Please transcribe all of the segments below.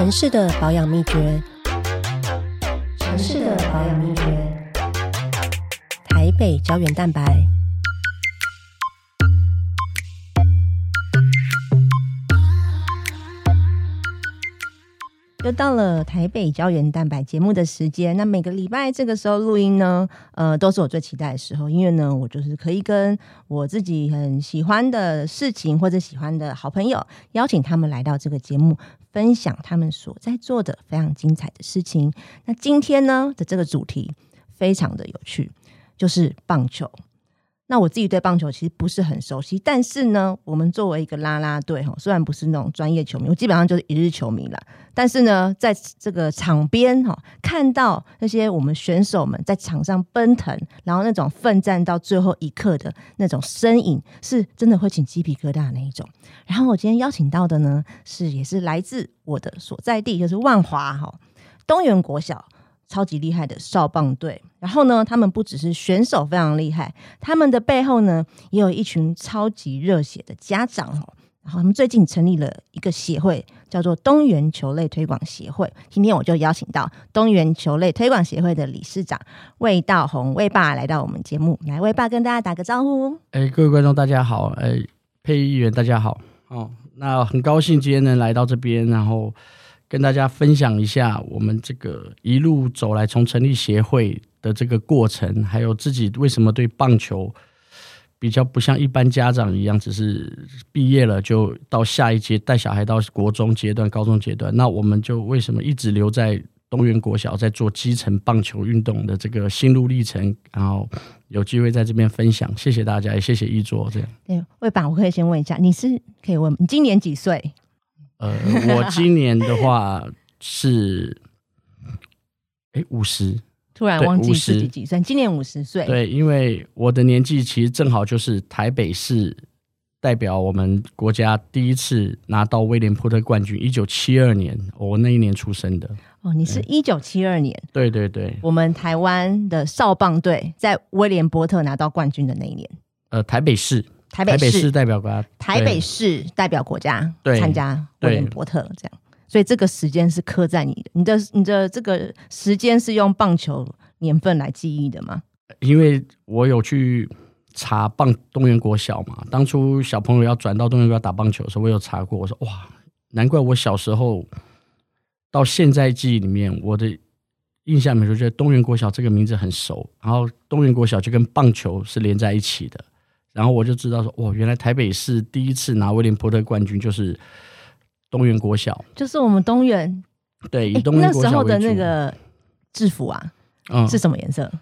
城市的保养秘诀，城市的保养秘诀，台北胶原蛋白。又到了台北胶原蛋白节目的时间，那每个礼拜这个时候录音呢，呃，都是我最期待的时候，因为呢，我就是可以跟我自己很喜欢的事情或者喜欢的好朋友，邀请他们来到这个节目，分享他们所在做的非常精彩的事情。那今天呢的这个主题非常的有趣，就是棒球。那我自己对棒球其实不是很熟悉，但是呢，我们作为一个啦啦队哈，虽然不是那种专业球迷，我基本上就是一日球迷啦。但是呢，在这个场边哈，看到那些我们选手们在场上奔腾，然后那种奋战到最后一刻的那种身影，是真的会起鸡皮疙瘩那一种。然后我今天邀请到的呢，是也是来自我的所在地，就是万华哈东园国小。超级厉害的少棒队，然后呢，他们不只是选手非常厉害，他们的背后呢，也有一群超级热血的家长哦。然后他们最近成立了一个协会，叫做东园球类推广协会。今天我就邀请到东园球类推广协会的理事长魏道宏魏爸来到我们节目，来魏爸跟大家打个招呼。哎，各位观众大家好，哎，配音员大家好哦。那很高兴今天能来到这边，然后。跟大家分享一下我们这个一路走来，从成立协会的这个过程，还有自己为什么对棒球比较不像一般家长一样，只是毕业了就到下一阶带小孩到国中阶段、高中阶段。那我们就为什么一直留在东园国小，在做基层棒球运动的这个心路历程？然后有机会在这边分享，谢谢大家，也谢谢一桌。这样，对，魏爸，我可以先问一下，你是可以问你今年几岁？呃，我今年的话是，哎，五十，突然忘记自己几岁。今年五十岁，对，因为我的年纪其实正好就是台北市代表我们国家第一次拿到威廉波特冠军，一九七二年，我那一年出生的。哦，你是一九七二年，对对对，我们台湾的少棒队在威廉波特拿到冠军的那一年。呃，台北市。台北市。代表国家，台北市代表国家参加威廉波特这样，所以这个时间是刻在你的，你的你的这个时间是用棒球年份来记忆的吗？因为我有去查棒东园国小嘛，当初小朋友要转到东园国打棒球的时候，我有查过，我说哇，难怪我小时候到现在记忆里面，我的印象里面就觉得东园国小这个名字很熟，然后东园国小就跟棒球是连在一起的。然后我就知道说，哇，原来台北市第一次拿威廉波特冠军就是东园国小，就是我们东园。对，以东园那时候的那个制服啊，嗯，是什么颜色？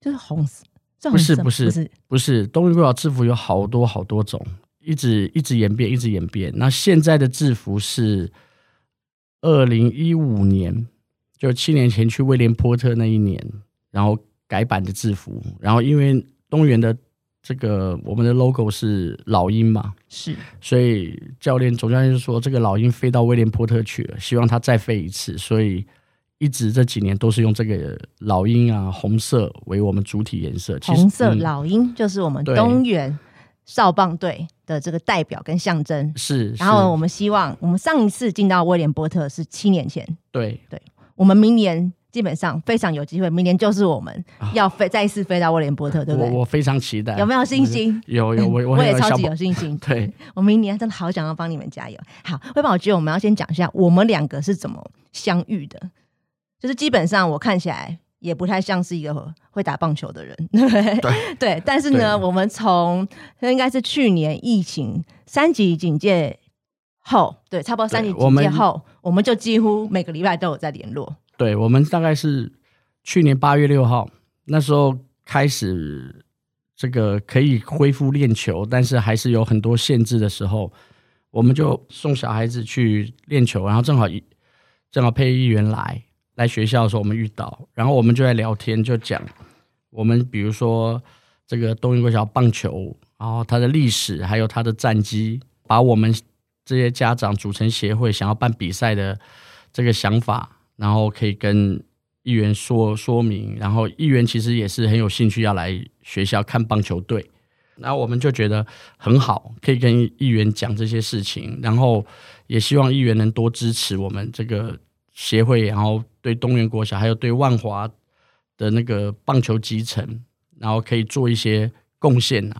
就是红色。不是不是不是不是，东园国小制服有好多好多种，一直一直演变，一直演变。那现在的制服是二零一五年，就七年前去威廉波特那一年，然后改版的制服。然后因为东园的。这个我们的 logo 是老鹰嘛？是，所以教练总教练就说，这个老鹰飞到威廉波特去了，希望他再飞一次。所以一直这几年都是用这个老鹰啊，红色为我们主体颜色。红色老鹰就是我们东园少棒队的这个代表跟象征。是，然后我们希望，我们上一次进到威廉波特是七年前。对，对，我们明年。基本上非常有机会，明年就是我们要飞再一次飞到威廉波特，对不对？我我非常期待，有没有信心？有有，我 我也超级有信心。对，我明年真的好想要帮你们加油。好，威宝，我觉得我们要先讲一下我们两个是怎么相遇的。就是基本上我看起来也不太像是一个会打棒球的人，对对。但是呢，我们从应该是去年疫情三级警戒后，对，差不多三级警戒后，我们就几乎每个礼拜都有在联络。对我们大概是去年八月六号那时候开始，这个可以恢复练球，但是还是有很多限制的时候，我们就送小孩子去练球，然后正好一正好配音员来来学校的时候，我们遇到，然后我们就在聊天，就讲我们比如说这个东英国小棒球，然后它的历史，还有它的战绩，把我们这些家长组成协会，想要办比赛的这个想法。然后可以跟议员说说明，然后议员其实也是很有兴趣要来学校看棒球队。然后我们就觉得很好，可以跟议员讲这些事情，然后也希望议员能多支持我们这个协会，然后对东园国小还有对万华的那个棒球基层，然后可以做一些贡献呐。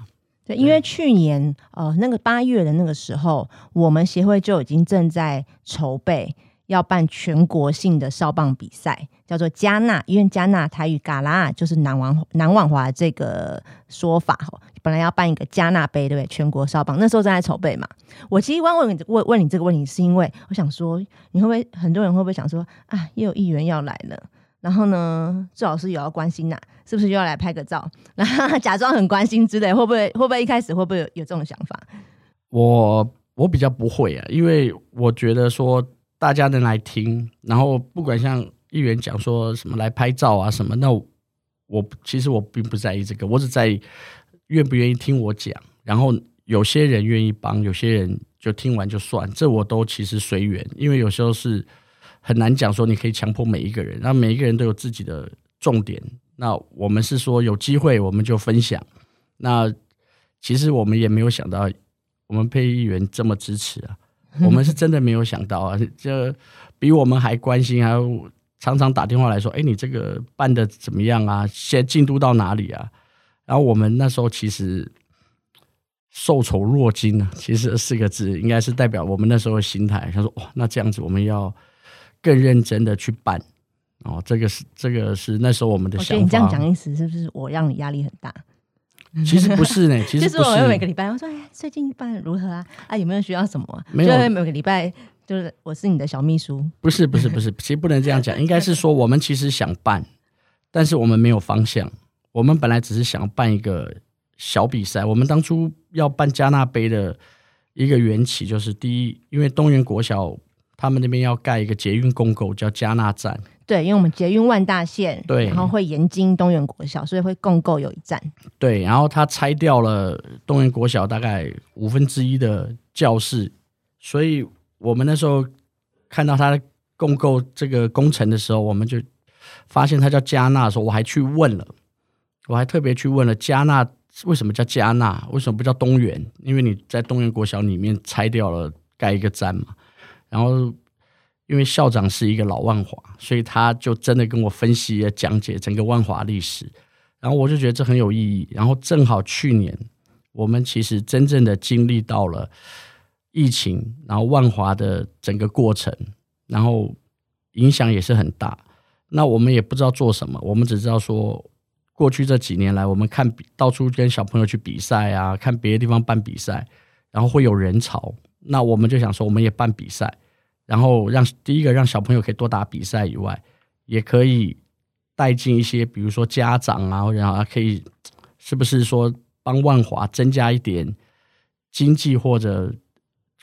对，因为去年呃那个八月的那个时候，我们协会就已经正在筹备。要办全国性的少棒比赛，叫做加纳，因为加纳台语嘎拉就是南王南王华这个说法哈。本来要办一个加纳杯，对不对？全国少棒那时候正在筹备嘛。我其实问问问问你这个问题，是因为我想说，你会不会很多人会不会想说啊，又有议员要来了，然后呢，最好是有要关心呐，是不是又要来拍个照，然后假装很关心之类，会不会会不会一开始会不会有有这种想法？我我比较不会啊，因为我觉得说。大家能来听，然后不管像议员讲说什么来拍照啊什么，那我其实我并不在意这个，我只在意愿不愿意听我讲。然后有些人愿意帮，有些人就听完就算，这我都其实随缘。因为有时候是很难讲说你可以强迫每一个人，那每一个人都有自己的重点。那我们是说有机会我们就分享。那其实我们也没有想到我们配议员这么支持啊。我们是真的没有想到啊，这比我们还关心，还有常常打电话来说：“哎，你这个办的怎么样啊？现在进度到哪里啊？”然后我们那时候其实受宠若惊啊，其实四个字应该是代表我们那时候的心态。他说：“哇，那这样子我们要更认真的去办哦。”这个是这个是那时候我们的想法。你这样讲意思是不是我让你压力很大？其实不是呢，其实不是。每个礼拜我说：“哎，最近办如何啊？啊，有没有需要什么？”没有。每个礼拜就是我是你的小秘书。不是不是不是，其实不能这样讲，应该是说我们其实想办，但是我们没有方向。我们本来只是想办一个小比赛。我们当初要办加纳杯的一个缘起，就是第一，因为东源国小他们那边要盖一个捷运公购，叫加纳站。对，因为我们捷运万大线，对，然后会沿经东园国小，所以会共构有一站。对，然后他拆掉了东园国小大概五分之一的教室，所以我们那时候看到他共构这个工程的时候，我们就发现他叫加纳的时候，我还去问了，我还特别去问了加纳为什么叫加纳，为什么不叫东园？因为你在东园国小里面拆掉了盖一个站嘛，然后。因为校长是一个老万华，所以他就真的跟我分析、讲解整个万华历史，然后我就觉得这很有意义。然后正好去年我们其实真正的经历到了疫情，然后万华的整个过程，然后影响也是很大。那我们也不知道做什么，我们只知道说，过去这几年来，我们看到处跟小朋友去比赛啊，看别的地方办比赛，然后会有人潮，那我们就想说，我们也办比赛。然后让第一个让小朋友可以多打比赛以外，也可以带进一些，比如说家长啊，然后可以是不是说帮万华增加一点经济或者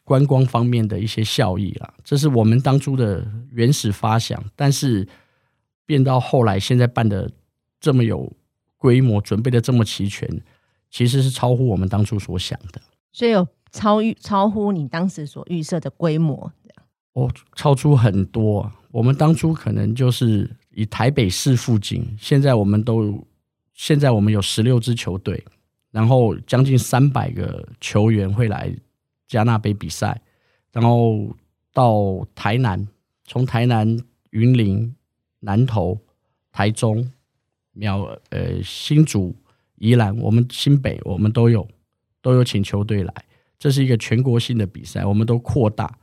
观光方面的一些效益啦？这是我们当初的原始发想，但是变到后来现在办的这么有规模，准备的这么齐全，其实是超乎我们当初所想的，所以有超预超乎你当时所预设的规模。哦，超出很多。我们当初可能就是以台北市附近，现在我们都现在我们有十六支球队，然后将近三百个球员会来加纳杯比赛，然后到台南，从台南、云林、南投、台中、苗呃新竹、宜兰，我们新北我们都有都有请球队来，这是一个全国性的比赛，我们都扩大。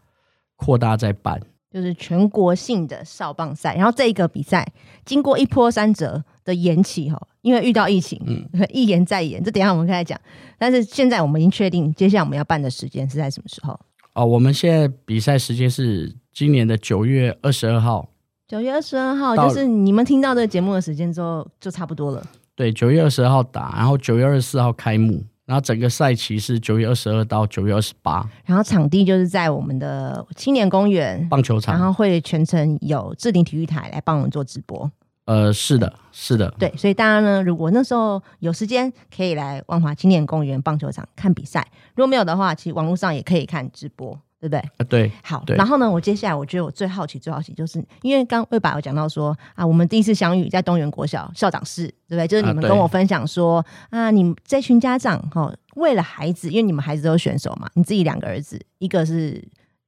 扩大再办，就是全国性的少棒赛。然后这一个比赛经过一波三折的延期哈，因为遇到疫情，嗯，一延再延。这等下我们可以讲。但是现在我们已经确定，接下来我们要办的时间是在什么时候？哦，我们现在比赛时间是今年的九月二十二号。九月二十二号就是你们听到这个节目的时间之后，就差不多了。对，九月二十二号打，然后九月二十四号开幕。然后整个赛期是九月二十二到九月二十八，然后场地就是在我们的青年公园棒球场，然后会全程有置顶体育台来帮我们做直播。呃，是的，是的，对，所以大家呢，如果那时候有时间，可以来万华青年公园棒球场看比赛；如果没有的话，其实网络上也可以看直播。对对不对？啊，对，好，然后呢，我接下来我觉得我最好奇、最好奇，就是因为刚魏爸有讲到说啊，我们第一次相遇在东园国小校长室，对不对？就是你们跟我分享说啊你们这群家长哈、哦，为了孩子，因为你们孩子都是选手嘛，你自己两个儿子，一个是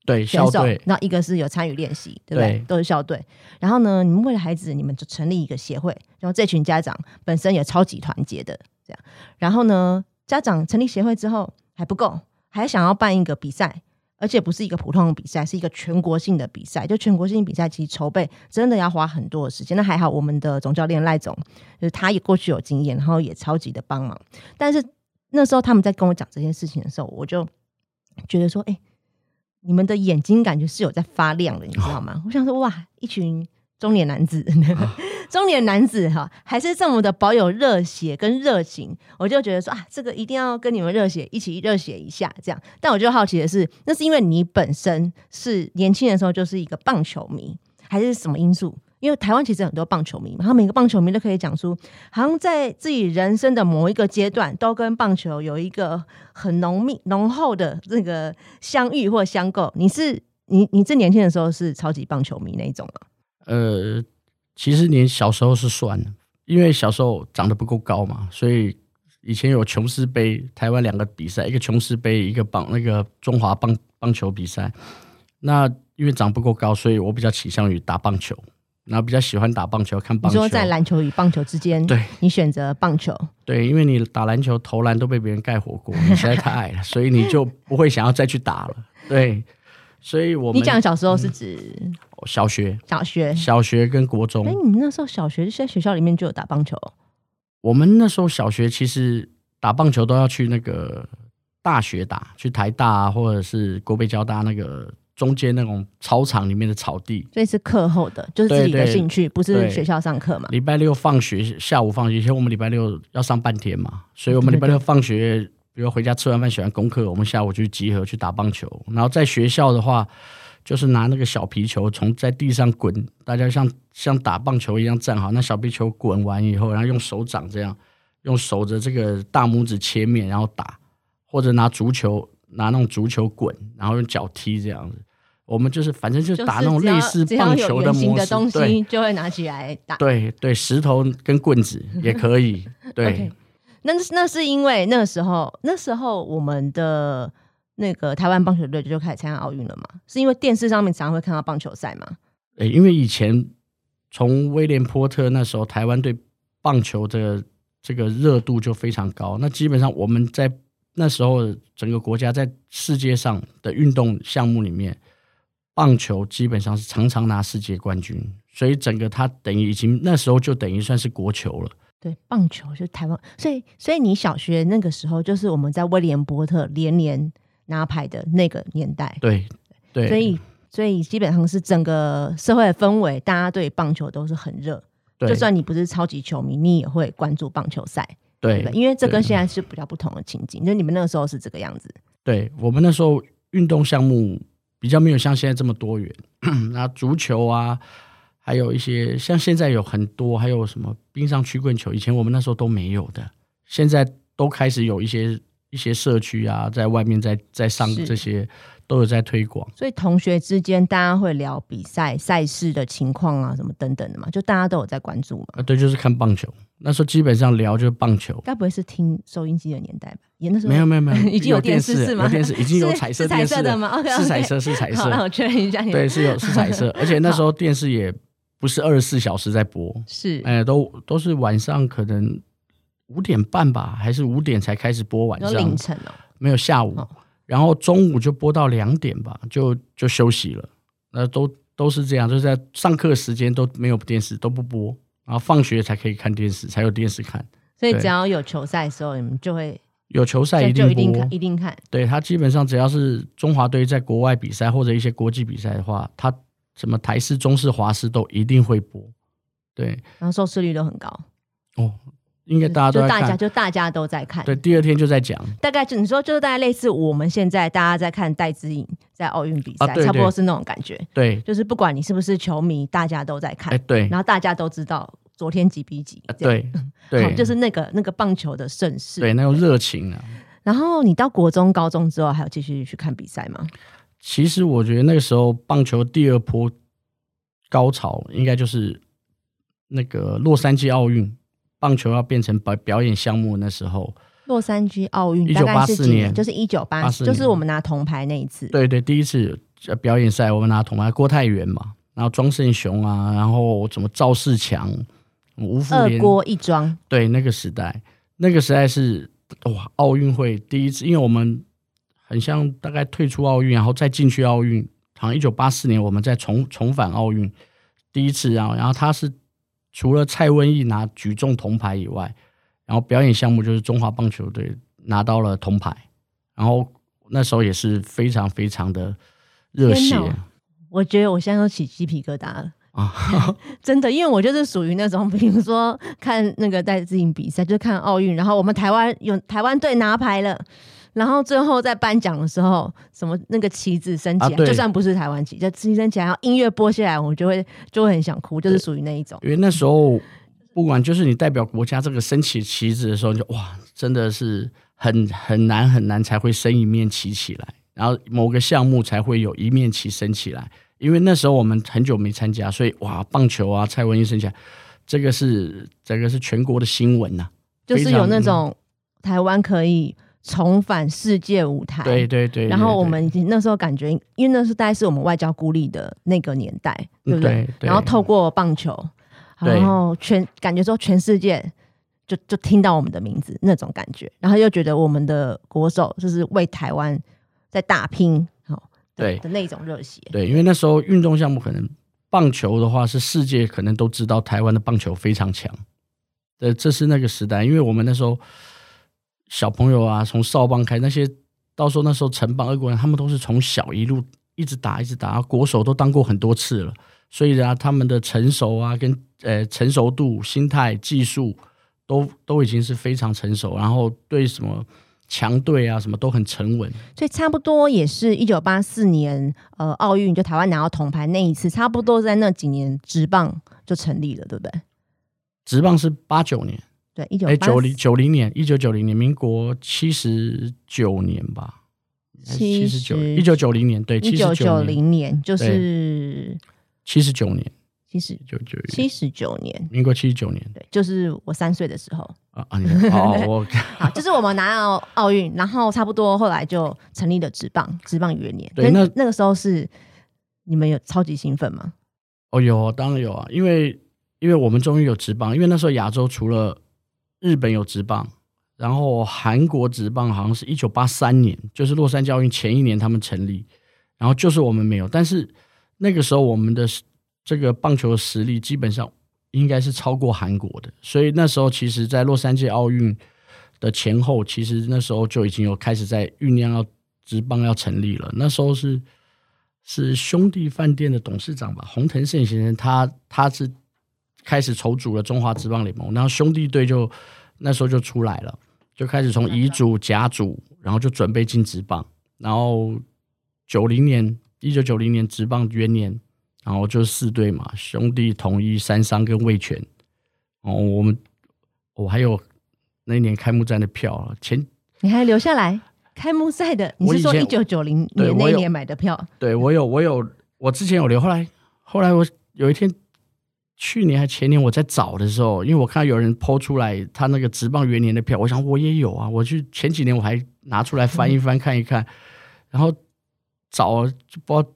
对，选手那一个是有参与练习，对不对？对都是校队。然后呢，你们为了孩子，你们就成立一个协会，然后这群家长本身也超级团结的，这样。然后呢，家长成立协会之后还不够，还想要办一个比赛。而且不是一个普通的比赛，是一个全国性的比赛。就全国性比赛，其实筹备真的要花很多的时间。那还好，我们的总教练赖总，就是他也过去有经验，然后也超级的帮忙。但是那时候他们在跟我讲这件事情的时候，我就觉得说，哎、你们的眼睛感觉是有在发亮的，你知道吗？我想说，哇，一群中年男子，中年男子哈，还是这么的保有热血跟热情，我就觉得说啊，这个一定要跟你们热血一起热血一下，这样。但我就好奇的是，那是因为你本身是年轻的时候就是一个棒球迷，还是什么因素？因为台湾其实很多棒球迷嘛，然后每个棒球迷都可以讲出，好像在自己人生的某一个阶段，都跟棒球有一个很浓密、浓厚的这个相遇或相构。你是你你这年轻的时候是超级棒球迷那一种吗？呃，其实连小时候是算的，因为小时候长得不够高嘛，所以以前有琼斯杯，台湾两个比赛，一个琼斯杯，一个棒那个中华棒棒球比赛。那因为长不够高，所以我比较倾向于打棒球，然后比较喜欢打棒球，看你棒球。你说在篮球与棒球之间，对你选择棒球，对，因为你打篮球投篮都被别人盖火锅，你实在太矮了，所以你就不会想要再去打了。对，所以我们你讲小时候是指小学、小学？小学跟国中哎、，你们那时候小学是在学校里面就有打棒球哦？我们那时候小学其实打棒球都要去那个大学打，去台大啊，或者是国北交大那个中间那种操场里面的草地。所以是课后的，就是自己的对对兴趣，不是学校上课嘛？礼拜六放学，下午放学，以前我们礼拜六要上半天嘛，所以我们礼拜六放学，比如回家吃完饭写完功课，我们下午就集合去打棒球。然后在学校的话，就是拿那个小皮球从在地上滚，大家像像打棒球一样站好，那小皮球滚完以后，然后用手掌这样，用手的这个大拇指切面，然后打，或者拿足球拿那种足球滚，然后用脚踢这样子。我们就是反正就就是打那种类似棒球的模式，对西，就会拿起来打。对对，石头跟棍子也可以。对 那那是因为那个时候，那时候我们的那个台湾棒球队就开始参加奥运了嘛？是因为电视上面常常会看到棒球赛嘛？诶因为以前从威廉波特那时候，台湾对棒球的这个热度就非常高。那基本上我们在那时候整个国家在世界上的运动项目里面，棒球基本上是常常拿世界冠军，所以整个它等于已经那时候就等于算是国球了。对，棒球就是台湾，所以所以你小学那个时候就是我们在威廉波特连连拿牌的那个年代，对对，所以所以基本上是整个社会的氛围，大家对棒球都是很热。对就算你不是超级球迷，你也会关注棒球赛，对对？因为这跟现在是比较不同的情景，就你们那个时候是这个样子。对我们那时候运动项目比较没有像现在这么多元，那足球啊，还有一些像现在有很多，还有什么冰上曲棍球，以前我们那时候都没有的，现在都开始有一些一些社区啊，在外面在在上这些都有在推广。所以同学之间大家会聊比赛赛事的情况啊，什么等等的嘛，就大家都有在关注嘛。啊，对，就是看棒球。那时候基本上聊就是棒球，该不会是听收音机的年代吧？也那时候没有没有没有，已经有电电视是吗有电视已经有彩彩色电视色的吗是彩色是彩色，我确认一下你。对，是有是彩色，而且那时候电视也不是二十四小时在播，是哎，都都是晚上可能五点半吧，还是五点才开始播晚有上，凌晨哦。没有下午，哦然后中午就播到两点吧，就就休息了。那都都是这样，就是在上课时间都没有电视，都不播，然后放学才可以看电视，才有电视看。所以只要有球赛的时候，你们就会有球赛一定一定看。对他基本上只要是中华队在国外比赛或者一些国际比赛的话，他什么台式、中式、华式都一定会播。对然后收视率都很高，哦，应该大家都在就大家看。就大家都在看。对，第二天就在讲。大概就你说就是大概类似我们现在大家在看戴资颖在奥运比赛，啊对对差不多是那种感觉。对，就是不管你是不是球迷，大家都在看，哎，对，然后大家都知道昨天几比几，对，好对，就是那个那个棒球的盛世。对那种热情啊。然后你到国中、高中之后，还有继续去看比赛吗？其实我觉得那个时候棒球第二波高潮，应该就是那个洛杉矶奥运，棒球要变成表表演项目那时候。洛杉矶奥运一九八四年？就是一九八四，就是我们拿铜牌那一次。对对，第一次表演赛我们拿铜牌，郭泰源嘛，然后庄胜雄啊，然后什么赵世强、吴富连，二郭一庄。对，那个时代，那个时代是哇，奥运会第一次，因为我们很像大概退出奥运，然后再进去奥运，好像一九八四年我们再重重返奥运第一次啊，然后他是除了蔡文义拿举重铜牌以外。然后表演项目就是中华棒球队拿到了铜牌，然后那时候也是非常非常的热血。我觉得我现在都起鸡皮疙瘩了啊！真的，因为我就是属于那种，比如说看那个戴资颖比赛，就看奥运，然后我们台湾有台湾队拿牌了，然后最后在颁奖的时候，什么那个旗子升起来，就算不是台湾旗，就旗升起来，然后音乐播下来，我就会就会很想哭，就是属于那一种。因为那时候。不管就是你代表国家这个升起旗子的时候，就哇，真的是很很难很难才会升一面旗起来，然后某个项目才会有一面旗升起来。因为那时候我们很久没参加，所以哇，棒球啊，蔡文英升起来，这个是这个是全国的新闻呐，就是有那种台湾可以重返世界舞台，对对对。然后我们那时候感觉，因为那是大概是我们外交孤立的那个年代，对不对？然后透过棒球。然后全感觉说全世界就就听到我们的名字那种感觉，然后又觉得我们的国手就是为台湾在打拼，哦，对的那种热血。对，因为那时候运动项目可能棒球的话是世界可能都知道台湾的棒球非常强，呃，这是那个时代，因为我们那时候小朋友啊，从少棒开那些，到时候那时候城棒、二国人他们都是从小一路一直打一直打，国手都当过很多次了。所以啊，他们的成熟啊，跟呃成熟度、心态、技术，都都已经是非常成熟，然后对什么强队啊，什么都很沉稳。所以差不多也是一九八四年，呃，奥运就台湾拿到铜牌那一次，差不多在那几年，职棒就成立了，对不对？职棒是八九年，对，一九哎九零九零年，一九九零年，民国七十九年吧，七十九，一九九零年，对，一九九零年就是。七十九年，七十九九七十九年，民国七十九年，对，就是我三岁的时候啊啊！好，我 好，就是我们拿到奥运，然后差不多后来就成立了职棒，职棒元年。对，那那个时候是你们有超级兴奋吗？哦，有，当然有啊，因为因为我们终于有职棒，因为那时候亚洲除了日本有职棒，然后韩国职棒好像是一九八三年，就是洛杉矶奥运前一年他们成立，然后就是我们没有，但是。那个时候，我们的这个棒球实力基本上应该是超过韩国的，所以那时候其实，在洛杉矶奥运的前后，其实那时候就已经有开始在酝酿要职棒要成立了。那时候是是兄弟饭店的董事长吧，洪腾胜先生，他他是开始筹组了中华职棒联盟，然后兄弟队就那时候就出来了，就开始从乙组、甲组，然后就准备进职棒，然后九零年。一九九零年职棒元年，然后就四队嘛，兄弟、统一、三商跟味全。哦，我们我还有那年开幕战的票，前你还留下来开幕赛的？你是说一九九零年那一年买的票？对，我有，我有，我之前有留。后来，后来我有一天，去年还前年我在找的时候，因为我看到有人抛出来他那个职棒元年的票，我想我也有啊。我去前几年我还拿出来翻一翻看一看，然后。找就不知道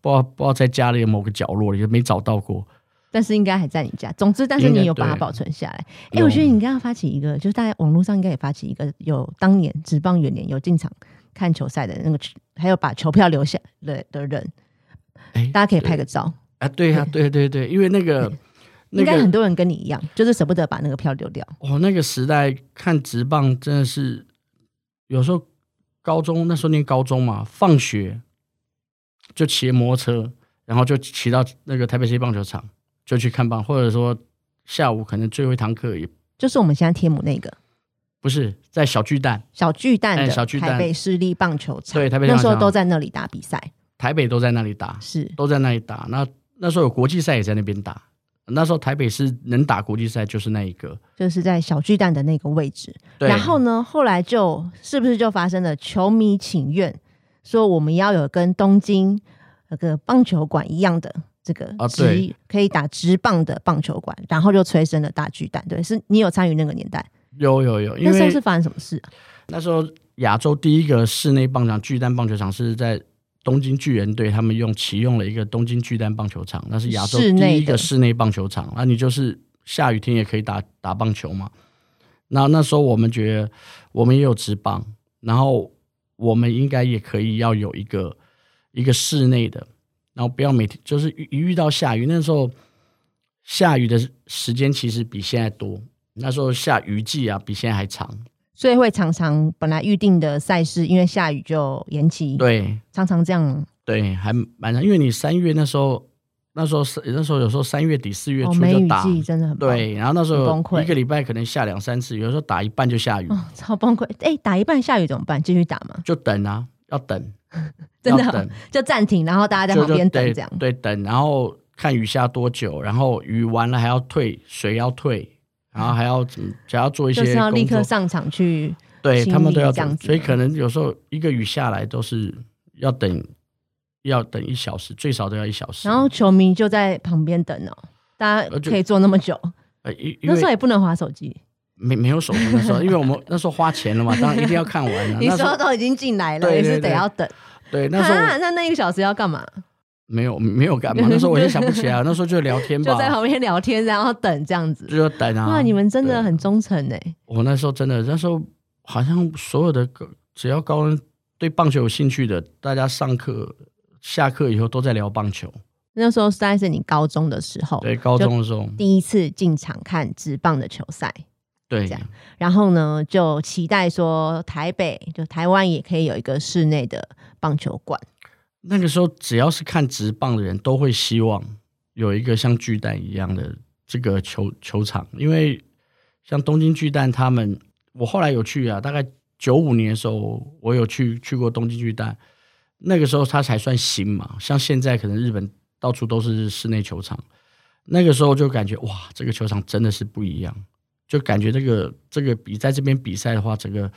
不知道不知道在家里某个角落里没找到过，但是应该还在你家。总之，但是你有把它保存下来。哎，我觉得你刚刚发起一个，就是大家网络上应该也发起一个，有当年职棒元年有进场看球赛的那个，还有把球票留下的的人，哎，大家可以拍个照啊。对呀，对对对，因为那个应该很多人跟你一样，就是舍不得把那个票丢掉。哦，那个时代看职棒真的是有时候。高中那时候念高中嘛，放学就骑摩托车，然后就骑到那个台北市棒球场，就去看棒，或者说下午可能最后一堂课，也就是我们现在贴母那个，不是在小巨蛋，小巨蛋的台北市立棒球场，对，台北那时候都在那里打比赛，台北都在那里打，是都在那里打。那那时候有国际赛也在那边打。那时候台北是能打国际赛，就是那一个，就是在小巨蛋的那个位置。然后呢，后来就是不是就发生了球迷请愿，说我们要有跟东京那个棒球馆一样的这个啊直、对可以打直棒的棒球馆，然后就催生了大巨蛋。对，是你有参与那个年代？有有有，那时候是发生什么事啊？那时候亚洲第一个室内棒场巨蛋棒球场是在东京巨人队，他们用启用了一个东京巨蛋棒球场，那是亚洲第一个室内棒球场。那你就是下雨天也可以打打棒球嘛。那那时候我们觉得我们也有职棒，然后我们应该也可以要有一个一个室内的，然后不要每天就是一一遇到下雨，那时候下雨的时间其实比现在多，那时候下雨季啊比现在还长。所以会常常本来预定的赛事，因为下雨就延期，，对，常常这样。对，还蛮长，因为你三月那时候，那时候是那时候有时候三月底四月初就打，季真的很棒对，然后那时候崩溃一个礼拜可能下两三次，有时候打一半就下雨，哦，超崩溃！哎、打一半下雨怎么办？继续打吗？就等啊，要等，真的就暂停，然后大家在旁边等这样。对等，然后看雨下多久，然后雨完了还要退，水要退，然后还要怎么，还要做一些就是要立刻上场去，对他们都要理这样子所以可能有时候一个雨下来都是要等，要等一小时，最少都要一小时。然后球迷就在旁边等哦，大家可以坐那么久，呃，那时候也不能划手机。没没有手机那时候，因为我们 那时候花钱了嘛，当然一定要看完啊。你说都已经进来了，也是得要等。对那时候啊，那那一个小时要干嘛？没有没有干嘛，那时候我也想不起来，那时候就聊天 吧，就在旁边聊天，然后等这样子。就等啊。哇，你们真的很忠诚哎！我那时候真的那时候好像所有的高只要高中对棒球有兴趣的，大家上课下课以后都在聊棒球。那时候大概是你高中的时候，对，高中的时候，第一次进场看职棒的球赛，对这样然后呢，就期待说台北就台湾也可以有一个室内的棒球馆。那个时候只要是看职棒的人都会希望有一个像巨蛋一样的这个球球场，因为像东京巨蛋他们，我后来有去啊，大概九五年的时候，我有去去过东京巨蛋，那个时候它才算新嘛，像现在可能日本到处都是室内球场，那个时候就感觉哇，这个球场真的是不一样，就感觉这个这个比在这边比赛的话，整个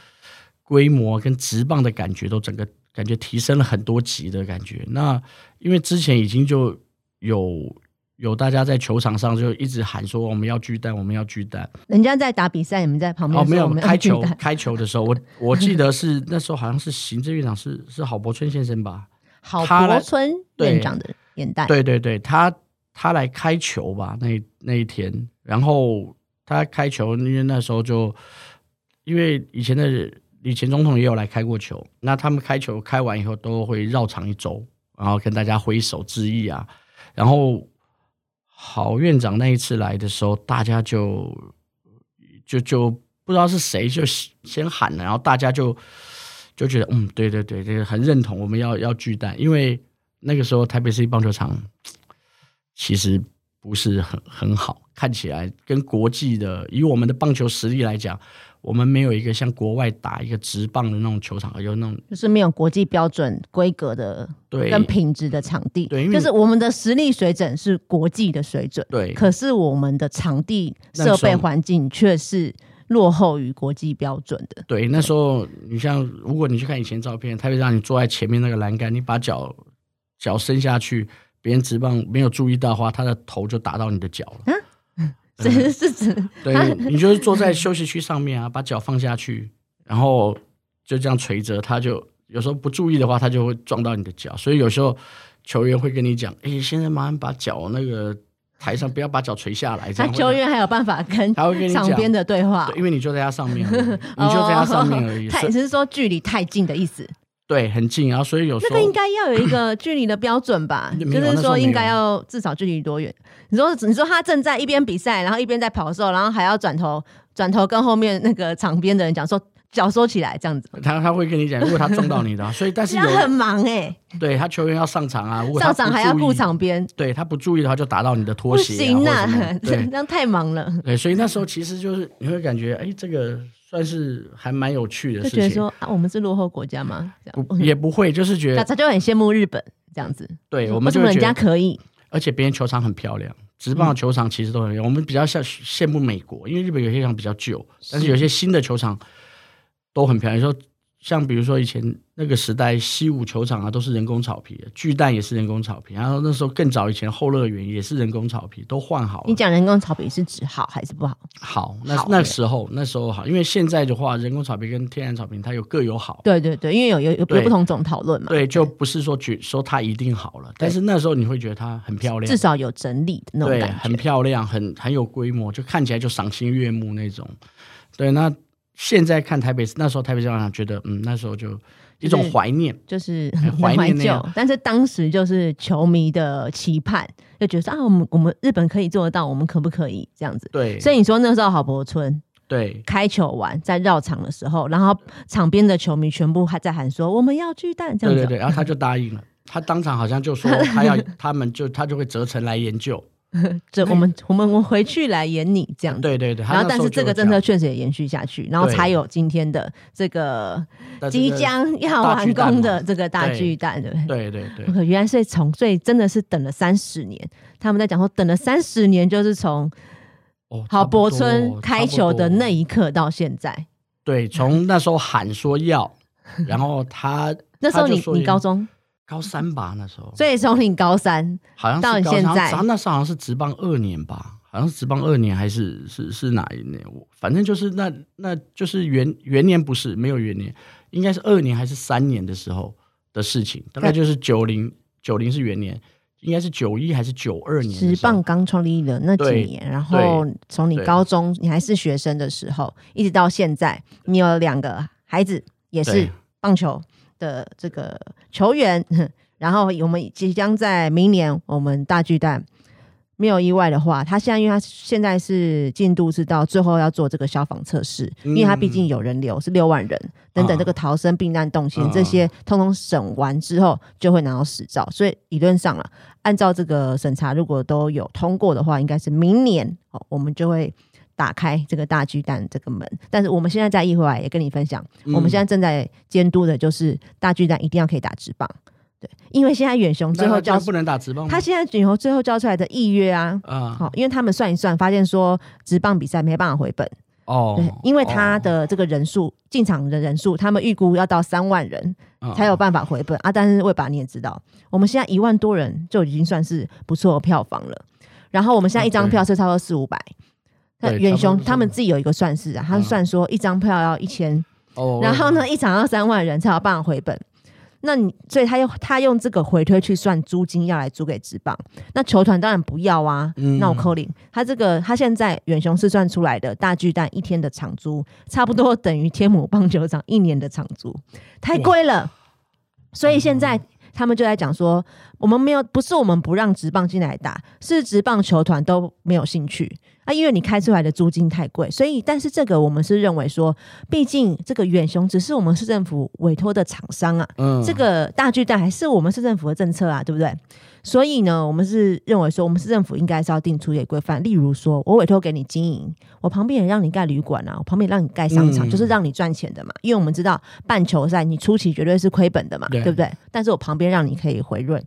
规模跟直棒的感觉都整个感觉提升了很多级的感觉。那因为之前已经就有有大家在球场上就一直喊说我们要巨蛋，我们要巨蛋。人家在打比赛，你们在旁边哦，没有开球开球的时候，我我记得是那时候好像是行政院长是是郝柏村先生吧？郝柏村对院长的年代，对对对，他他来开球吧，那那一天，然后他开球，因为那时候就因为以前的以前总统也有来开过球，那他们开球开完以后都会绕场一周，然后跟大家挥手致意啊，然后郝院长那一次来的时候，大家就就就不知道是谁就先喊了，然后大家就就觉得嗯，对对对，这个很认同，我们要要巨蛋，因为那个时候台北市棒球场其实不是很很好，看起来跟国际的以我们的棒球实力来讲，我们没有一个像国外打一个直棒的那种球场，有那种就是没有国际标准规格的对跟品质的场地，对就是我们的实力水准是国际的水准，对可是我们的场地设备环境却是落后于国际标准的。对，那时候你像如果你去看以前照片，他会让你坐在前面那个栏杆，你把脚脚伸下去，别人直棒没有注意到的话，他的头就打到你的脚了。这是是指对你就是坐在休息区上面啊，把脚放下去，然后就这样垂着，他就有时候不注意的话，他就会撞到你的脚。所以有时候球员会跟你讲：“哎、现在麻烦把脚那个台上，不要把脚垂下来。”这他样球员还有办法跟他会跟你讲场边的对话对，，因为你就在他上面，你就在他上面而已，哦太只是说距离太近的意思。对，很近。然后所以有时候那个应该要有一个 距离的标准吧？就是说应该要至少距离多远？你说你说他正在一边比赛，然后一边在跑的时候，然后还要转头转头跟后面那个场边的人讲说脚收起来这样子，他他会跟你讲，如果他撞到你的话，所以但是 他很忙哎、对他球员要上场啊，如果上场还要顾，场边，对他不注意的话就打到你的拖鞋、啊，行呐、或者什么 这样太忙了，对，所以那时候其实就是你会感觉，哎，这个算是还蛮有趣的就事情。觉得说啊，我们是落后国家吗？这样，不也不会，就是觉那得他就很羡慕日本这样子，对，我们就会觉得，家可以？而且别人球场很漂亮，直棒的球场其实都很漂亮。我们比较像羡慕美国，因为日本有些球场比较旧，但是有些新的球场都很漂亮。有时候像比如说以前那个时代，西武球场啊都是人工草皮，巨蛋也是人工草皮，然后那时候更早以前后乐园也是人工草皮，都换好了。你讲人工草皮是指好还是不好？好，那好那时候那时候好，因为现在的话，人工草皮跟天然草坪它有各有好。对对对，因为有有有有不同种讨论嘛。对，就不是说觉说它一定好了，但是那时候你会觉得它很漂亮至，少有整理的那种对，感很。漂亮，很很有规模，就看起来就赏心悦目那种。对，那现在看台北市，那时候台北市场觉得，嗯，那时候就一种就是怀念，就是很怀念那样，但是当时就是球迷的期盼，就觉得说啊，我们我们日本可以做得到，我们可不可以？这样子？对，所以你说那时候郝柏村对，开球完在绕场的时候，然后场边的球迷全部还在喊说我们要巨蛋。这样子。哦，对对对，然后他就答应了，他当场好像就说 他要，他们就他就会责成来研究，这我们我们我回去来演你这样子。对对对，然后，但是这个政策确实也延续下去，然后才有今天的这个即将要完工的这个大巨蛋，对不对？对对对原来是从，所以真的是等了三十年。他们在讲说，等了三十年，就是从哦，郝差不多柏村开球的那一刻到现在。对，从那时候喊说要，然后他 那时候你你高中，高三吧，那时候所以从你高三好像到你现在那时候好像是职棒二年吧，好像是职棒二年还是是是哪一年？我反正就是那那就是元元年不是没有元年，应该是二年还是三年的时候的事情，大概就是九零九零是元年，应该是九一还是九二年。职棒刚创立的那几年，然后从你高中你还是学生的时候，一直到现在，你有两个孩子，也是棒球的这个球员。然后我们即将在明年，我们大巨蛋没有意外的话，他现在因为他现在是进度是到最后要做这个消防测试，因为他毕竟有人流是六万人等等，啊这个逃生、避难动线、啊这些通通审完之后，就会拿到执照。所以理论上了，按照这个审查，如果都有通过的话，应该是明年哦，我们就会。打开这个大巨蛋这个门，但是我们现在在议会啊也跟你分享，嗯我们现在正在监督的就是大巨蛋一定要可以打直棒，对，因为现在远雄最后交他不能打直棒？他现在远雄最后交出来的议约啊，啊好、因为他们算一算，发现说直棒比赛没办法回本，哦对，因为他的这个人数进场的人数，他们预估要到三万人哦才有办法回本啊。但是魏把你也知道，我们现在一万多人就已经算是不错的票房了。然后我们现在一张票是差不多四五百，那远对差不多雄他们自己有一个算式啊，他嗯。算说一张票要一千，哦，然后呢一场要三万人才有办法回本。那你所以他用他用这个回推去算租金要来租给职棒，那球团当然不要啊。嗯。那我扣零，他这个他现在远雄是算出来的大巨蛋一天的场租，差不多等于天母棒球场一年的场租，太贵了。所以现在他们就在讲说，我们没有不是我们不让职棒进来打，是职棒球团都没有兴趣啊，因为你开出来的租金太贵。所以，但是这个我们是认为说，毕竟这个远雄只是我们市政府委托的厂商啊，嗯这个大巨蛋还是我们市政府的政策啊，对不对？所以呢，我们是认为说，我们市政府应该是要定出一些规范，例如说，我委托给你经营，我旁边也让你盖旅馆啊，我旁边让你盖商场，嗯就是让你赚钱的嘛。因为我们知道办球赛，你初期绝对是亏本的嘛，对对不对？但是我旁边让你可以回润。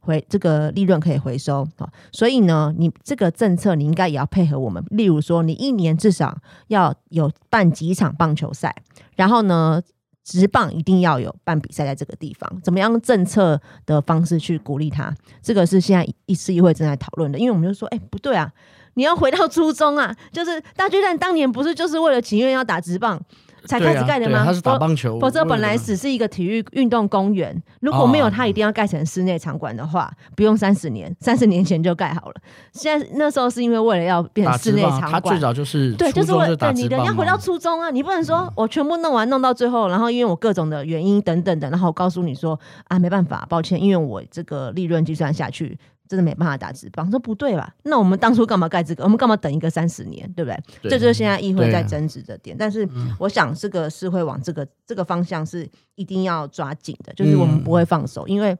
回这个利润可以回收啊，所以呢，你这个政策你应该也要配合我们。例如说，你一年至少要有办几场棒球赛，然后呢，职棒一定要有办比赛在这个地方，怎么样政策的方式去鼓励他？这个是现在一次议会正在讨论的，因为我们就说，哎、不对啊，你要回到初衷啊，就是大巨蛋当年不是就是为了情愿要打职棒才开始盖的吗？它是打棒球，否则本来只是一个体育运动公园，如果没有哦它一定要盖成室内场馆的话，不用三十年，三十年前就盖好了。现在那时候是因为为了要变成室内场馆，他最。早就是对，就是为了对打职棒你的你要回到初中啊！你不能说我全部弄完弄到最后，然后因为我各种的原因等等的，然后告诉你说啊，没办法，抱歉，因为我这个利润计算下去，真的没办法打直棒。说不对吧？那我们当初干嘛盖这个？我们干嘛等一个三十年？对不对？对这就是现在议会在争执的点。但是我想这个是会往这个这个方向是一定要抓紧的，就是我们不会放手，因为。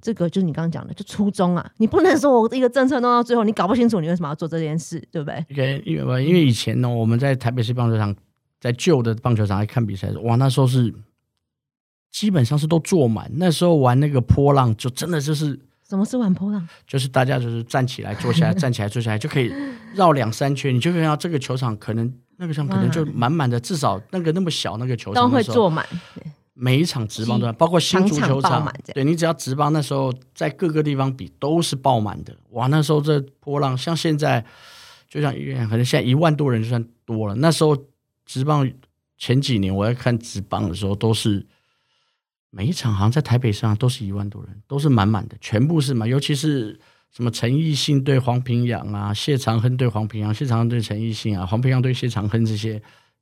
这个就是你刚刚讲的，就初衷啊！你不能说我一个政策弄到最后，你搞不清楚你为什么要做这件事，对不对？因为因为因为以前呢，我们在台北市棒球场，在旧的棒球场来看比赛的时候，哇，那时候是基本上是都坐满。那时候玩那个波浪，就真的就是什么是玩波浪？就是大家就是站起来坐下来，站起来坐下来就可以绕两三圈，你就可以看到这个球场可能那个球场可能就满满的，至少那个那么小那个球场都会坐满，每一场直棒都包括新足球场对你只要直棒那时候在各个地方比都是爆满的。哇，那时候这波浪像现在，就像可能现在一万多人就算多了。那时候直棒前几年我在看直棒的时候，都是每一场好像在台北上都是一万多人，都是满满的，全部是满，尤其是。什么陈奕迅对黄平阳啊，谢长亨对黄平阳，谢长亨对陈奕迅啊，黄平阳对谢长亨这些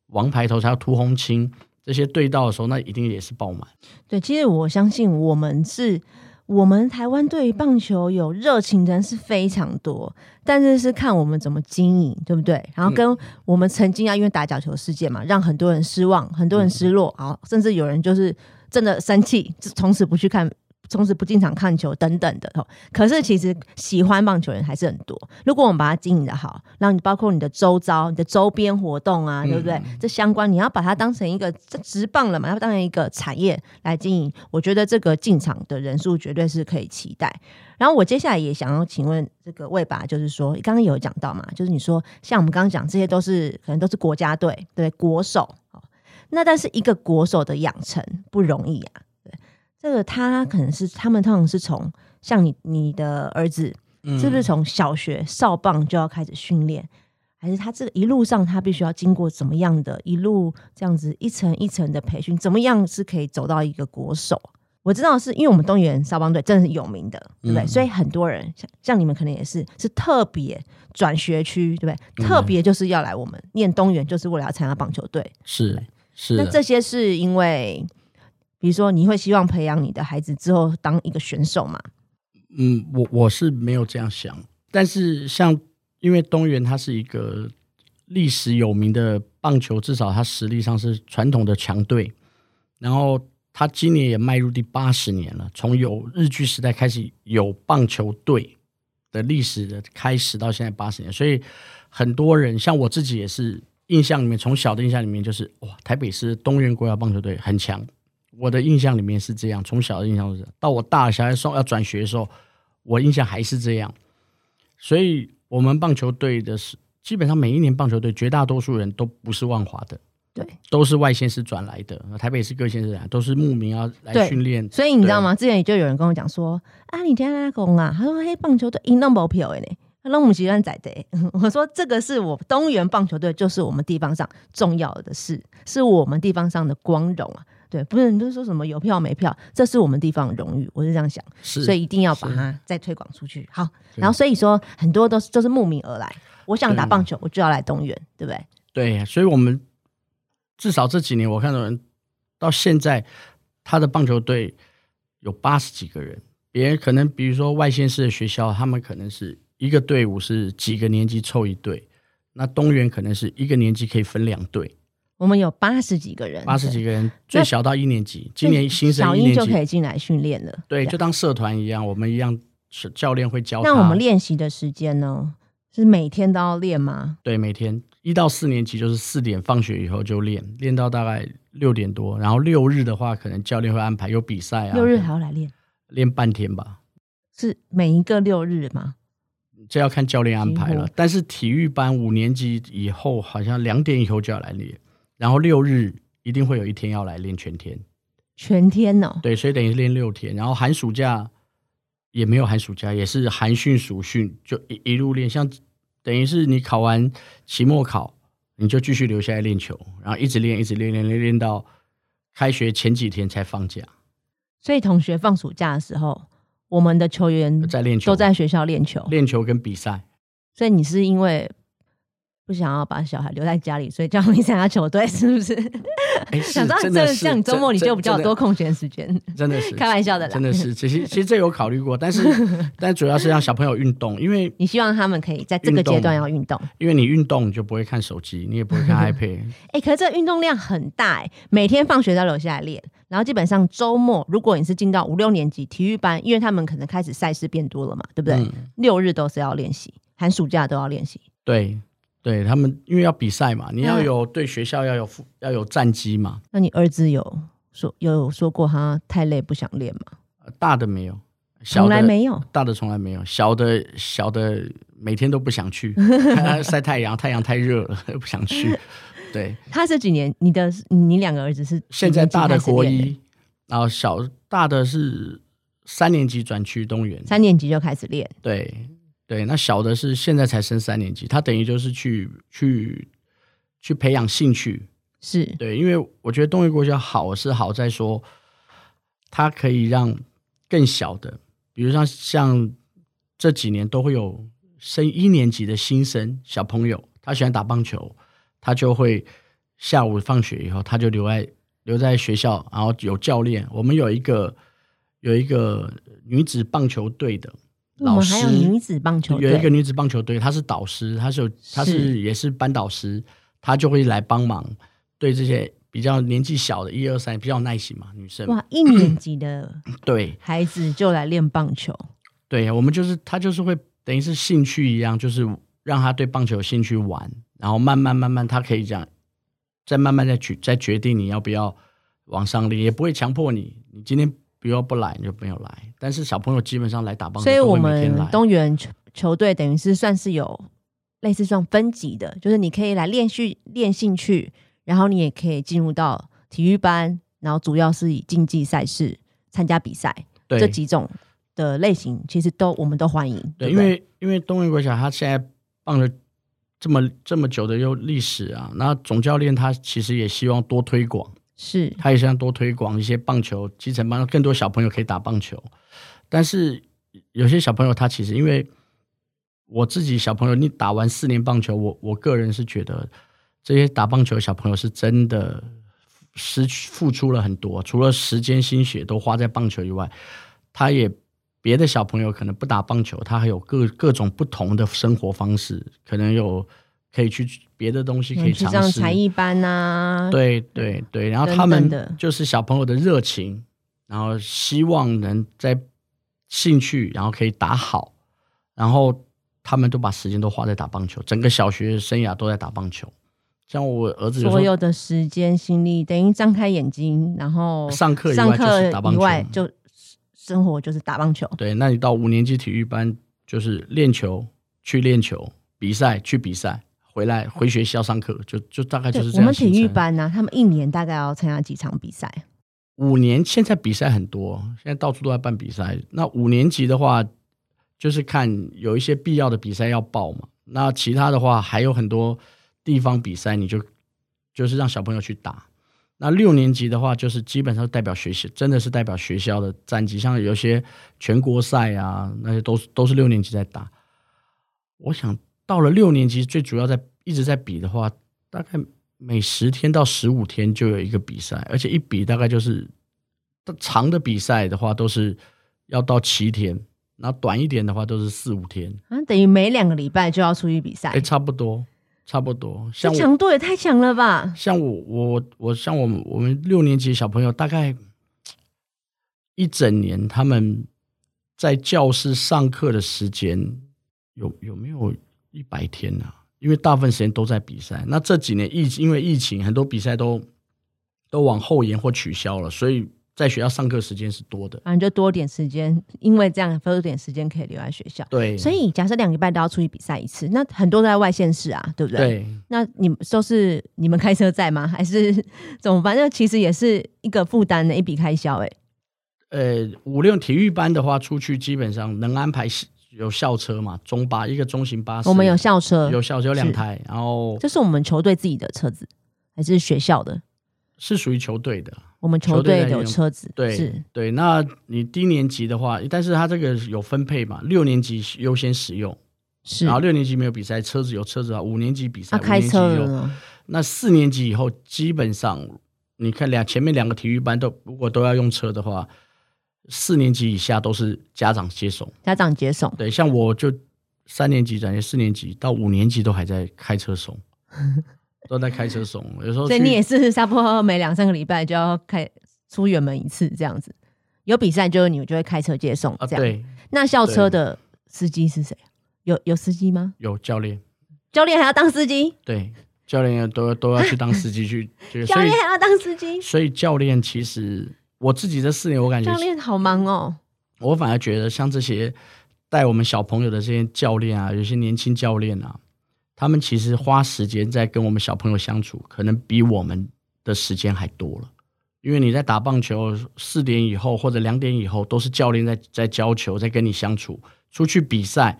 王牌投手，还有涂红青这些对到的时候，那一定也是爆满。对，其实我相信我们是，我们台湾对于棒球有热情的人是非常多，但是是看我们怎么经营，对不对？然后跟我们曾经啊，因为打角球事件嘛，让很多人失望，很多人失落，啊，甚至有人就是真的生气，从此不去看。从此不进场看球等等的哦，可是其实喜欢棒球人还是很多。如果我们把它经营的好，然后你包括你的周遭、你的周边活动啊，对不对？这相关你要把它当成一个直棒了嘛，要当成一个产业来经营。我觉得这个进场的人数绝对是可以期待。然后我接下来也想要请问这个魏爸，就是说刚刚有讲到嘛，就是你说像我们刚刚讲这些都是可能都是国家队对国手哦，那但是一个国手的养成不容易啊。对这个他可能是他们通常是从像你你的儿子是不是从小学少棒就要开始训练，还是他这个一路上他必须要经过怎么样的一路这样子一层一层的培训，怎么样是可以走到一个国手？我知道是因为我们东元少棒队真的是有名的，对不对？所以很多人像像你们可能也是是特别转学区，对不对？特别就是要来我们念东元，就是为了要参加棒球队，是是。那这些是因为。比如说，你会希望培养你的孩子之后当一个选手吗？嗯，我我是没有这样想。但是，像因为东元它是一个历史有名的棒球，至少它实力上是传统的强队。然后，它今年也迈入第八十年了，从有日据时代开始有棒球队的历史的开始到现在八十年，所以很多人像我自己也是印象里面，从小的印象里面就是哇，台北市东元国家棒球队很强。我的印象里面是这样，从小的印象是，到我大小孩送要转学的时候，我印象还是这样。所以，我们棒球队的是基本上每一年棒球队绝大多数人都不是万华的，对，都是外县市转来的。台北市各县市都是慕名要来训练。所以你知道吗？之前就有人跟我讲说：“啊，你天天讲啊，他说嘿，棒球队赢那么票的呢，那我们喜欢仔的。”我说：“这个是我东园棒球队，就是我们地方上重要的事，是我们地方上的光荣啊。”对，不是你都说什么有票没票，这是我们地方的荣誉，我是这样想，所以一定要把它再推广出去。好，然后所以说很多都是都是慕名而来，我想打棒球，我就要来东园，对不对？对，所以我们至少这几年我看到人到现在，他的棒球队有八十几个人，别人可能比如说外县市的学校，他们可能是一个队伍是几个年级凑一队，那东园可能是一个年级可以分两队。我们有八十几个人，八十几个人，最小到一年级，今年新生小一就可以进来训练了。对，就当社团一样，我们一样是教练会教。那我们练习的时间呢？是每天都要练吗？对，每天一到四年级就是四点放学以后就练，练到大概六点多，然后六日的话，可能教练会安排有比赛啊。六日还要来练？练半天吧？是每一个六日吗？这要看教练安排了。但是体育班五年级以后，好像两点以后就要来练。然后六日一定会有一天要来练全天，全天哦。对，所以等于练六天。然后寒暑假也没有寒暑假，也是寒训暑训，就一一路练。像等于是你考完期末考，你就继续留下来练球，然后一直练，一直练，练练练到开学前几天才放假。所以同学放暑假的时候，我们的球员在练球，都在学校练球，练球跟比赛。所以你是因为。不想要把小孩留在家里，所以叫你参加球队，是不是？想到这像你周末你就比较多空闲时间，真的是 开玩笑的啦，真的是。其实其实这有考虑过，但是 但主要是让小朋友运动，因为你希望他们可以在这个阶段要运动，因为你运动你就不会看手机，你也不会看 iPad。哎，可是这运动量很大哎，每天放学都留下来练，然后基本上周末如果你是进到五六年级体育班，因为他们可能开始赛事变多了嘛，对不对？六日都是要练习，寒暑假都要练习，对。对他们，因为要比赛嘛，你要有对学校要有要有战绩嘛。那你儿子有说有说过他太累不想练吗？大的没有，从来没有。大的从来没有，小的小的每天都不想去 晒太阳，太阳太热了 不想去。对，他这几年，你的你两个儿子是现在大的国一，然后小大的是三年级转去东园，三年级就开始练，对对，那小的是现在才升三年级，他等于就是去去去培养兴趣，是对，因为我觉得东园国小好是好在说，它可以让更小的，比如像像这几年都会有升一年级的新生小朋友，他喜欢打棒球，他就会下午放学以后，他就留在留在学校，然后有教练。我们有一个有一个女子棒球队的老师，还有女子棒球队，有一个女子棒球队，她是导师，她是有她是是也是班导师，她就会来帮忙，对这些比较年纪小的，一二三比较有耐心嘛，女生。哇，一年级的 对。孩子就来练棒球，对，我们就是她就是会等于是兴趣一样，就是让她对棒球有兴趣玩，然后慢慢慢慢，她可以这样，再慢慢再决再决定你要不要往上练，也不会强迫你，你今天比如不来你就没有来，但是小朋友基本上来打棒球，所以我们东园球球队等于是算是有类似这种分级的，就是你可以来练训练兴趣，然后你也可以进入到体育班，然后主要是以竞技赛事参加比赛对。这几种的类型，其实都我们都欢迎。对，因为因为东园国小他现在棒球这么这么久的有历史啊，那总教练他其实也希望多推广，是他也想多推广一些棒球基层班，更多小朋友可以打棒球。但是有些小朋友他其实因为我自己小朋友，你打完四年棒球，我我个人是觉得这些打棒球的小朋友是真的失去付出了很多，除了时间心血都花在棒球以外，他也别的小朋友可能不打棒球，他还有各各种不同的生活方式，可能有可以去别的东西可以尝试，才艺班呐、对对对，然后他们的就是小朋友的热情，然后希望能在兴趣，然后可以打好，然后他们都把时间都花在打棒球，整个小学生涯都在打棒球。像我儿子有所有的时间心力等于张开眼睛，然后上课以上外就是课打棒球以外就生活就是打棒球。对，那你到五年级体育班就是练球去练球，比赛去比赛，回来回学校上课，就就大概就是，这样我们体育班呢、他们一年大概要参加几场比赛？五年现在比赛很多，现在到处都在办比赛。那五年级的话，就是看有一些必要的比赛要报嘛。那其他的话还有很多地方比赛，你就就是让小朋友去打。那六年级的话，就是基本上代表学习，真的是代表学校的战绩，像有些全国赛啊，那些都是都是六年级在打。我想到了六年级，最主要在一直在比的话，大概每十天到十五天就有一个比赛，而且一比大概就是长的比赛的话都是要到七天，然后短一点的话都是四五天，啊，等于每两个礼拜就要出去比赛哎，，差不多，差不多。这像强度也太强了吧！像我我我像我们我们六年级小朋友大概一整年，他们在教室上课的时间有有没有一百天啊、因为大部分时间都在比赛。那这几年疫因为疫情，很多比赛都都往后延或取消了，所以在学校上课时间是多的。反正就多点时间，因为这样多点时间可以留在学校。对，所以假设两个礼拜都要出去比赛一次，那很多都在外县市啊，对不对？。对那你们都是你们开车在吗？还是怎么办？那其实也是一个负担的一笔开销、哎，呃，五六体育班的话，出去基本上能安排有校车嘛，中巴一个中型巴士，我们有校车，有校车有两台，然后这是我们球队自己的车子，还是学校的？是属于球队的。我们球队有车子，对是对，那你低年级的话，但是它这个有分配嘛，六年级优先使用，是然。后六年级没有比赛，车子有车子啊，五年级比赛，啊开五年级有车了？那四年级以后，基本上你看两前面两个体育班都如果都要用车的话，四年级以下都是家长接送。家长接送，对，像我就三年级转学，四年级到五年级都还在开车送，都在开车送。有时候所以你也是差不多每两三个礼拜就要开出远门一次这样子。有比赛就是你就会开车接送啊，这样。对，那校车的司机是谁？有有司机吗？有教练，教练还要当司机？对，教练都都要去当司机去，教练还要当司机？所以教练其实我自己这四年，我感觉教练好忙哦。我反而觉得像这些带我们小朋友的这些教练啊，有些年轻教练啊，他们其实花时间在跟我们小朋友相处，可能比我们的时间还多了。因为你在打棒球四点以后或者两点以后，都是教练在在教球，在跟你相处。出去比赛，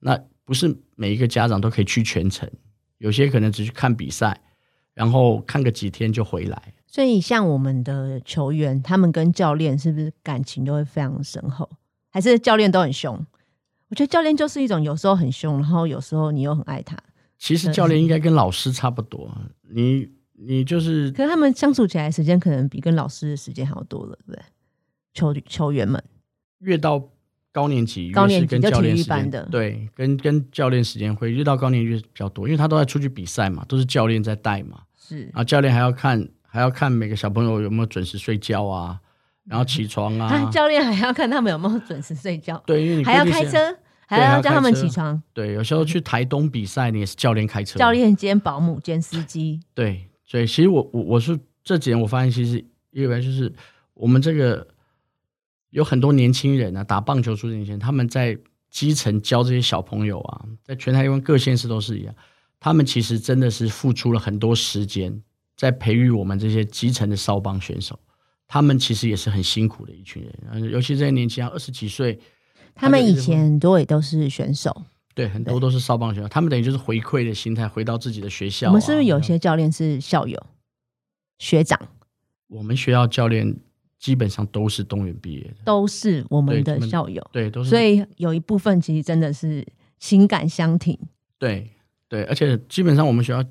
那不是每一个家长都可以去全程，有些可能只去看比赛，然后看个几天就回来。所以，像我们的球员，他们跟教练是不是感情都会非常深厚？还是教练都很凶？我觉得教练就是一种有时候很凶，然后有时候你又很爱他。其实教练应该跟老师差不多，你你就是，可是他们相处起来时间可能比跟老师的时间还要多了，对不对？球球员们越到高年级，高年级跟教练时间的，对，跟跟教练时间会越到高年级比较多，因为他都在出去比赛嘛，都是教练在带嘛，是啊，教练还要看。还要看每个小朋友有没有准时睡觉啊，然后起床啊。教练还要看他们有没有准时睡觉。对，因为你还要开车，还要叫他们起床。对，有时候去台东比赛，你也是教练开车。教练兼保姆兼司机。对，所以其实我我我是这几年我发现，其实因为就是我们这个有很多年轻人啊，打棒球出年轻人，他们在基层教这些小朋友啊，在全台湾各县市都是一样，他们其实真的是付出了很多时间。在培育我们这些基层的少棒选手，他们其实也是很辛苦的一群人，尤其这些年轻人二十几岁，他们以前很多也都是选手，对，很多都是少棒选手，他们等于就是回馈的心态，回到自己的学校。我们是不是有些教练是校友、学长？我们学校教练基本上都是东园毕业的，都是我们的校友，对，都是。所以有一部分其实真的是情感相挺，对对，而且基本上我们学校。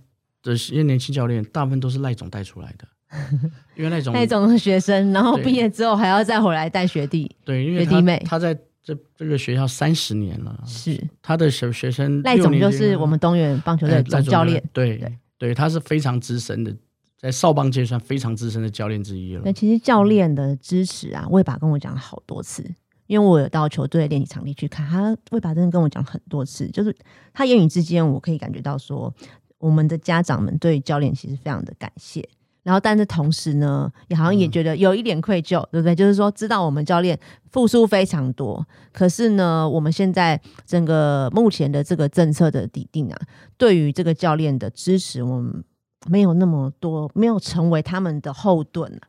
这些年轻教练大部分都是赖总带出来的，因为赖总赖总的学生，然后毕业之后还要再回来带学弟，对，因为学弟妹，他在这这个学校三十年了，是他的学学生赖总就是我们东园棒球队总教练，对对，他是非常资深的，在少棒界算非常资深的教练之一了。那其实教练的支持啊，魏爸跟我讲了好多次，因为我有到球队练习场地去看，他魏爸真的跟我讲很多次，就是他言语之间我可以感觉到说。我们的家长们对教练其实非常的感谢，然后但是同时呢，也好像也觉得有一点愧疚，对不对？就是说知道我们教练付出非常多，可是呢，我们现在整个目前的这个政策的底定啊，对于这个教练的支持，我们没有那么多，没有成为他们的后盾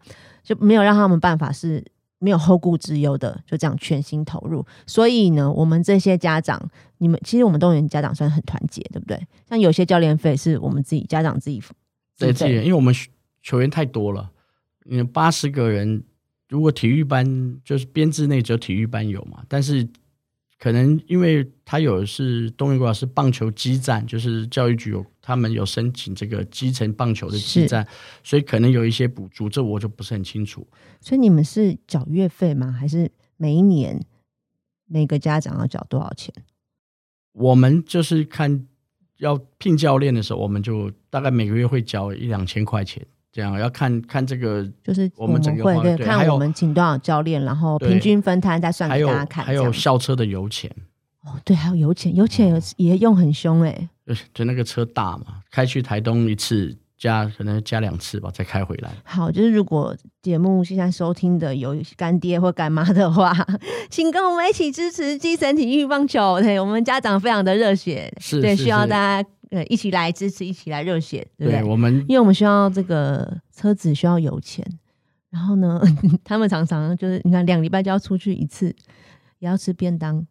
就没有让他们办法是。没有后顾之忧的，就这样全心投入。所以呢，我们这些家长，你们其实我们动员家长算很团结，对不对？像有些教练费是我们自己家长自己付，对，自己，因为我们球员太多了，嗯，八十个人，如果体育班就是编制内只有体育班有嘛，但是。可能因为他有是东源国是棒球基站，就是教育局有他们有申请这个基层棒球的基站，所以可能有一些补助，这我就不是很清楚。所以你们是缴月费吗？还是每一年每个家长要缴多少钱？我们就是看要聘教练的时候，我们就大概每个月会缴一两千块钱。这样要看看这个，就是我们整个会看我们请多少教练，然后平均分摊再算给大家看。还有校车的油钱哦，对，还有油钱，油钱也用很凶哎。就那个车大嘛，开去台东一次加可能加两次吧，再开回来。好，就是如果节目现在收听的有干爹或干妈的话，请跟我们一起支持基层体育棒球。对，我们家长非常的热血，对，需要大家。呃，一起来支持，一起来热血，对不对？我们因为我们需要这个车子需要油钱，然后呢，他们常常就是你看两礼拜就要出去一次，也要吃便当。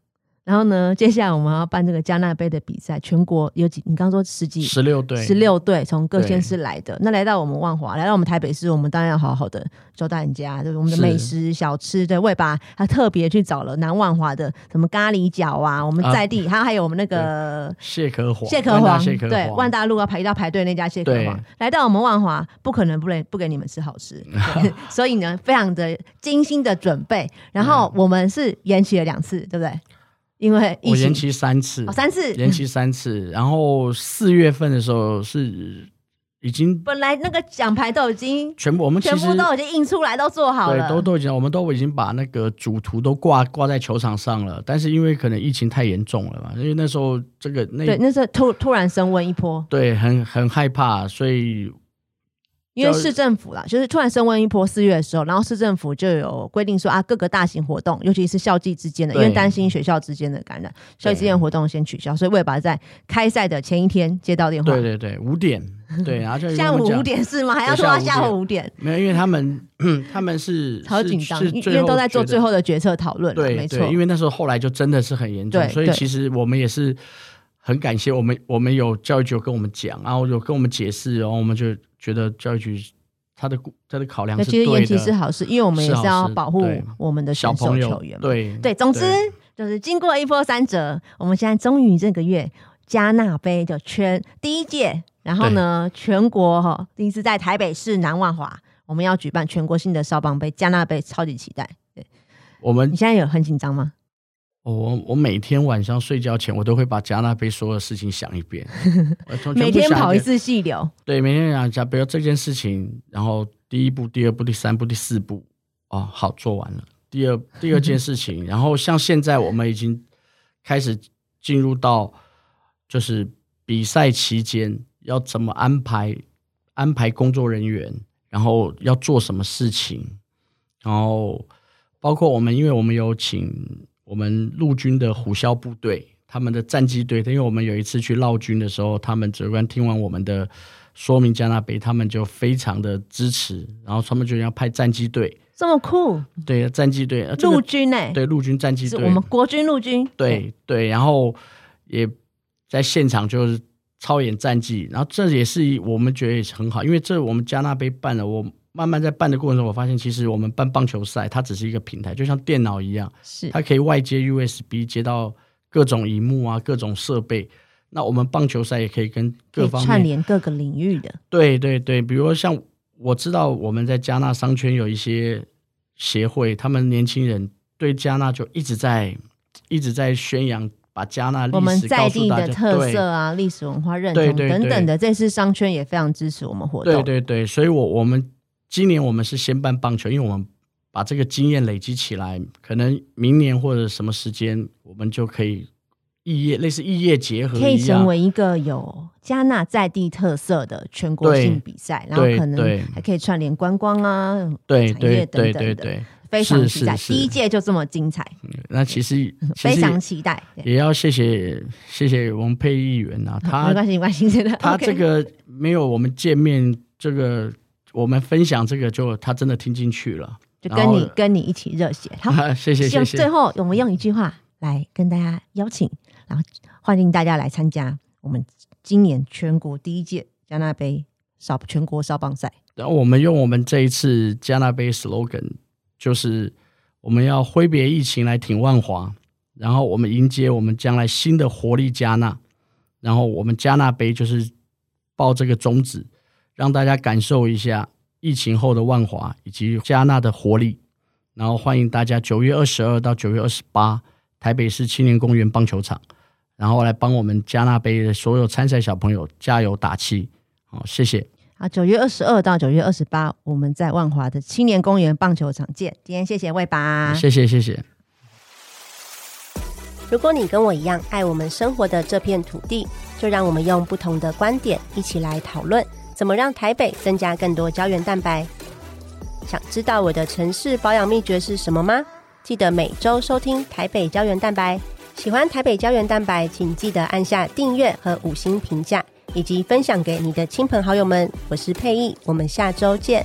然后呢，接下来我们要办这个加纳杯的比赛，全国有几？你刚刚说十几？十六队，十六队从各县市来的。那来到我们万华，来到我们台北市，我们当然要好好的招待人家，就是我们的美食小吃。对，我也把他特别去找了南万华的什么咖喱饺啊，我们在地，还有还有我们那个蟹壳黄，蟹壳黄，对，万大路要排要排队那家蟹壳黄，来到我们万华，不可能不能不给你们吃好吃，所以呢，非常的精心的准备。然后我们是延期了两次，对不对？因为我延期三次，三次。延期三次，然后四月份的时候是已经本来那个奖牌都已经全部我们全部都已经印出来都做好了，对，都都已经我们都已经把那个主图都挂挂在球场上了，但是因为可能疫情太严重了嘛，因为那时候这个那对那时候突突然升温一波，对，很很害怕，所以因为市政府啦，就是突然升温一波四月的时候，然后市政府就有规定说啊，各个大型活动，尤其是校际之间的，因为担心学校之间的感染，校际之间的活动先取消。所以为了把在开赛的前一天接到电话，对对对，五点，对，然后就 下午五点是吗？还要拖到下午五点？没有，因为他们他们是 好紧张，因为都在做最后的决策讨论。对，没错，因为那时候后来就真的是很严重，所以其实我们也是很感谢我们，我们有教育局跟我们讲，然后有跟我们解释，然后我们就觉得教育局。他的他的考量是其实延期是好事，因为我们也是要保护我们的小朋友球员。对对，总之就是经过一波三折，我们现在终于这个月加纳杯的圈第一届，然后呢，全国哈第一次在台北市南万华，我们要举办全国性的少棒杯加纳杯，超级期待。对，我们你现在有很紧张吗？我我每天晚上睡觉前，我都会把加纳杯所有事情想一遍，每天跑一次细流。对，每天想讲，比如这件事情，然后第一步、第二步、第三步、第四步，哦，好做完了。第二 第二件事情，然后像现在我们已经开始进入到，就是比赛期间要怎么安排安排工作人员，然后要做什么事情，然后包括我们，因为我们有请。我们陆军的虎啸部队，他们的战机队，因为我们有一次去绕军的时候，他们指挥官听完我们的说明加纳杯，他们就非常的支持，然后他们就要派战机队，这么酷，对，战机队，陆军呢？对，陆军战机队，我们国军陆军，对对，然后也在现场就是操演战绩，然后这也是我们觉得也是很好，因为这我们加纳杯办了我。慢慢在办的过程中，我发现其实我们办棒球赛，它只是一个平台，就像电脑一样，是它可以外接 USB 接到各种荧幕啊，各种设备。那我们棒球赛也可以跟各方串联各个领域的。对对对，比如说像我知道我们在加纳商圈有一些协会，他们年轻人对加纳就一直在一直在宣扬。把加纳我们在地的特色啊、历史文化认同等等的，这次商圈也非常支持我们活动。对对对，所以我我们。今年我们是先办棒球，因为我们把这个经验累积起来，可能明年或者什么时间，我们就可以异业类似异业结合，可以成为一个有加纳在地特色的全国性比赛，然后可能还可以串联观光啊、对产业等等的，非常期待。第一届就这么精彩，那其实非常期待，也要谢谢谢谢王佩议员啊，他 没关系没关系，真的。他这个没有我们见面这个。我们分享这个，就他真的听进去了，就跟你跟你一起热血。好，谢谢谢谢。最后，我们用一句话来跟大家邀请，然后欢迎大家来参加我们今年全国第一届加纳杯少全国少棒赛。然后我们用我们这一次加纳杯 slogan，就是我们要挥别疫情来挺万华，然后我们迎接我们将来新的活力加纳，然后我们加纳杯就是抱这个宗旨。让大家感受一下疫情后的万华以及加纳的活力，然后欢迎大家九月二十二到九月二十八，台北市青年公园棒球场，然后来帮我们加纳杯的所有参赛小朋友加油打气。好，谢谢。好，九月二十二到九月二十八，我们在万华的青年公园棒球场见。今天谢谢魏爸，谢谢谢谢。如果你跟我一样爱我们生活的这片土地，就让我们用不同的观点一起来讨论。怎么让台北增加更多胶原蛋白？想知道我的城市保养秘诀是什么吗？记得每周收听台北胶原蛋白。喜欢台北胶原蛋白，请记得按下订阅和五星评价，以及分享给你的亲朋好友们。我是佩意，我们下周见。